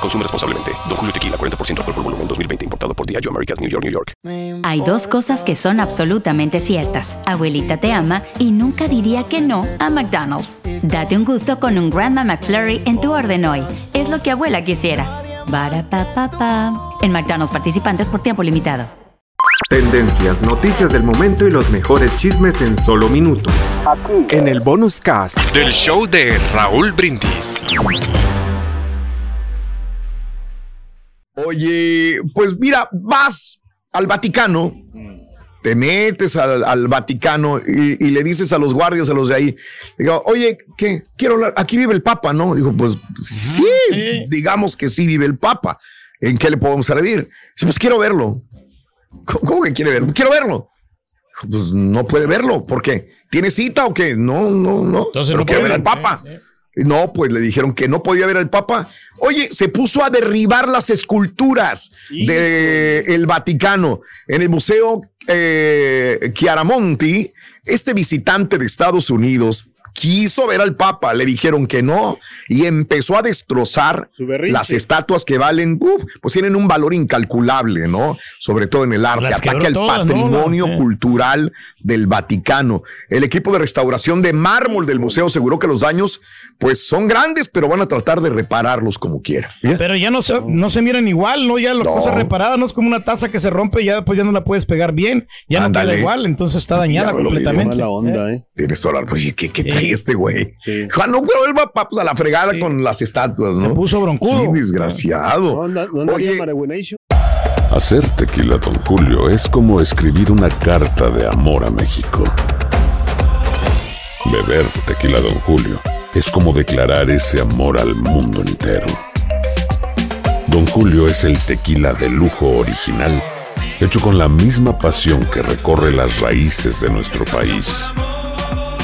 Consume responsablemente. Don Julio Tequila, 40% alcohol por volumen, 2020. Importado por Diageo Americas, New York, New York. Hay dos cosas que son absolutamente ciertas. Abuelita te ama y nunca diría que no a McDonald's. Date un gusto con un Grandma McFlurry en tu orden hoy. Es lo que abuela quisiera. Barata En McDonald's participantes por tiempo limitado. Tendencias, noticias del momento y los mejores chismes en solo minutos. Aquí. En el bonus cast del show de Raúl Brindis. Oye, pues mira, vas al Vaticano, te metes al, Vaticano y, le dices a los guardias, a los de ahí, digo, oye, ¿qué? Quiero hablar, aquí vive el Papa, ¿no? Digo, pues sí, digamos que sí vive el Papa. ¿En qué le podemos servir? Dice, pues quiero verlo. ¿Cómo, que quiere verlo? Quiero verlo. Pues no puede verlo. ¿Por qué? ¿Tiene cita o qué? No, no, no. Entonces no quiero ver al Papa. No, pues le dijeron que no podía ver al Papa. Oye, se puso a derribar las esculturas del Vaticano en el Museo eh, Chiaramonti. Este visitante de Estados Unidos quiso ver al Papa, le dijeron que no y empezó a destrozar las estatuas que valen, pues tienen un valor incalculable, ¿no? Sobre todo en el arte, ataca el patrimonio cultural del Vaticano. El equipo de restauración de mármol del museo aseguró que los daños pues son grandes, pero van a tratar de repararlos como quieran. Pero ya no se, no se miran igual, ¿no? Ya las cosas reparadas no es como una taza que se rompe y ya después ya no la puedes pegar bien, ya no queda igual, entonces está dañada completamente. La onda, ¿eh? Tienes toda la... Oye, ¿qué, qué trae este güey? Sí. no, pero él va pues, a la fregada con las estatuas, ¿no? Se puso broncudo. Qué desgraciado. No, no, Oye, Hacer tequila, don Julio, es como escribir una carta de amor a México. Beber tequila, don Julio es como declarar ese amor al mundo entero. Don Julio es el tequila de lujo original, hecho con la misma pasión que recorre las raíces de nuestro país.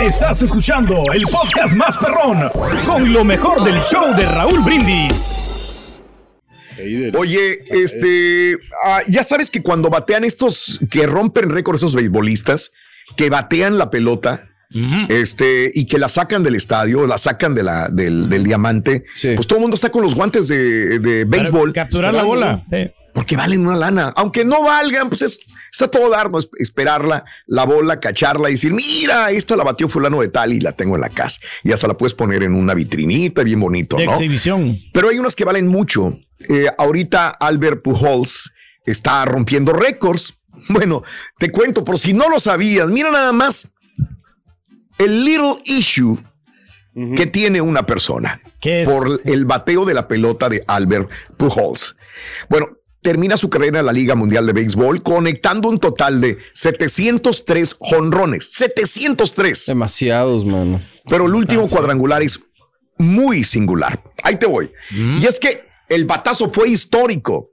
Estás escuchando el podcast más perrón con lo mejor del show de Raúl Brindis. Oye, este, ah, ya sabes que cuando batean estos que rompen récords, esos beisbolistas, que batean la pelota, este, y que la sacan del estadio, la sacan de la, del, diamante, pues todo el mundo está con los guantes de, de béisbol. capturar la bola. Porque valen una lana. Aunque no valgan, pues es, está todo dar, ¿no? esperarla, la bola, cacharla y decir, mira, esta la batió fulano de tal y la tengo en la casa. Y hasta la puedes poner en una vitrinita bien bonito, de exhibición. Pero hay unas que valen mucho. Eh, ahorita Albert Pujols está rompiendo récords. Bueno, te cuento, por si no lo sabías, mira nada más el little issue que tiene una persona por el bateo de la pelota de Albert Pujols. Bueno, termina su carrera en la Liga Mundial de Béisbol conectando un total de 703 jonrones. 703. Demasiados, mano. Pero el último cuadrangular es muy singular. Ahí te voy. Y es que el batazo fue histórico.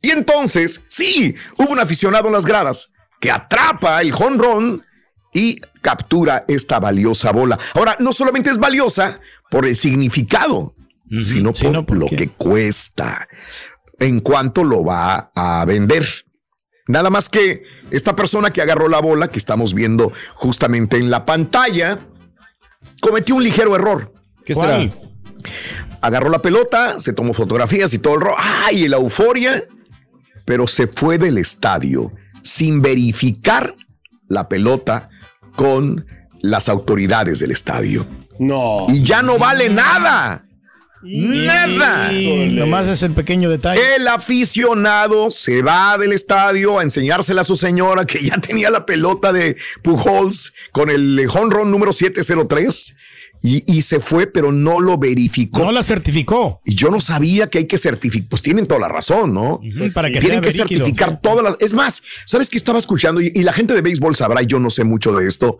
Y entonces, sí, hubo un aficionado en las gradas que atrapa el jonrón y captura esta valiosa bola. Ahora, no solamente es valiosa por el significado, sino por lo que cuesta en cuanto lo va a vender. Nada más que esta persona que agarró la bola, que estamos viendo justamente en la pantalla, cometió un ligero error. ¿Qué será? Agarró la pelota, se tomó fotografías y todo el rollo. ¡Ay! La euforia. Pero se fue del estadio sin verificar la pelota con las autoridades del estadio. No. Y ya no vale nada. Nada. Y nomás es el pequeño detalle. El aficionado se va del estadio a enseñársela a su señora que ya tenía la pelota de Pujols con el home run número 703 y, se fue, pero no lo verificó. No la certificó. Y yo no sabía que hay que certificar. Pues tienen toda la razón, ¿no? Para que Tienen que certificar todas las. Es más, ¿sabes qué estaba escuchando? Y, la gente de béisbol sabrá, y yo no sé mucho de esto,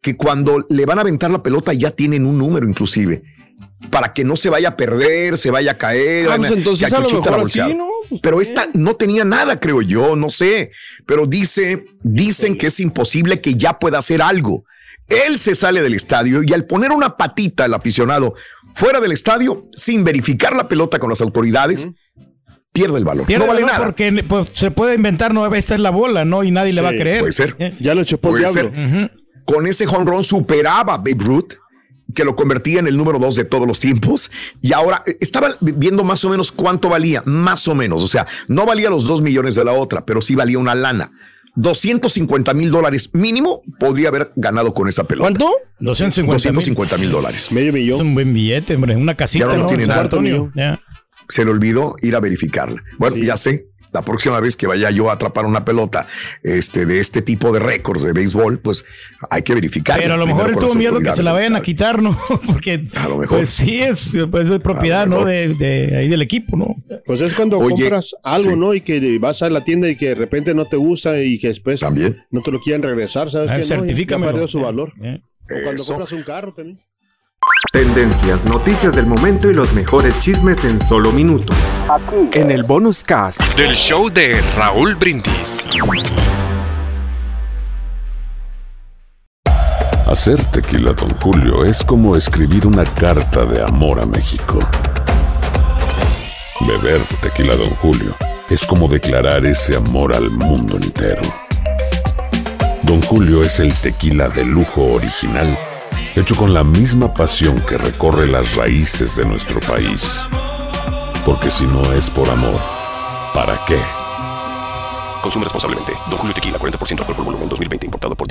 que cuando le van a aventar la pelota ya tienen un número, inclusive. Para que no se vaya a perder, se vaya a caer. Ah, pues entonces a lo mejor así, ¿no? Pues pero esta no tenía nada, creo yo, no sé. Pero dice, dicen que es imposible que ya pueda hacer algo él se sale del estadio y al poner una patita al aficionado fuera del estadio, sin verificar la pelota con las autoridades, pierde el valor. no vale nada. Porque pues, se puede inventar, no, esta es la bola, ¿no? Y nadie le va a creer. Puede ser. Ya lo chupó el diablo. Con ese jonrón superaba Babe Ruth que lo convertía en el número dos de todos los tiempos. Y ahora eh, estaba viendo más o menos cuánto valía, más o menos. O sea, no valía los dos millones de la otra, pero sí valía una lana. 250 mil dólares mínimo podría haber ganado con esa pelota. ¿Cuánto? 250 mil dólares. Medio millón. Es un buen billete, hombre. Una casita. Ya no, tiene nada. Se le olvidó ir a verificarla. Bueno, ya sé la próxima vez que vaya yo a atrapar una pelota este, de este tipo de récords de béisbol, pues hay que verificar. Pero a lo mejor él tuvo miedo que se la vayan a quitar, ¿no? Porque a lo mejor. pues sí es, pues es propiedad, ¿no? De, de, ahí del equipo, ¿no? Pues es cuando compras algo, ¿no? Y que vas a la tienda y que de repente no te gusta y que después ¿También? no te lo quieren regresar, ¿sabes? Ah, que no? perdido su valor. O cuando compras un carro también. Tendencias, noticias del momento y los mejores chismes en solo minutos. Aquí. En el bonus cast del show de Raúl Brindis. Hacer tequila, don Julio, es como escribir una carta de amor a México. Beber tequila, don Julio, es como declarar ese amor al mundo entero. Don Julio es el tequila de lujo original hecho con la misma pasión que recorre las raíces de nuestro país. Porque si no es por amor, ¿para qué? Consume responsablemente. Don Julio Tequila, 40% alcohol por volumen, 2020.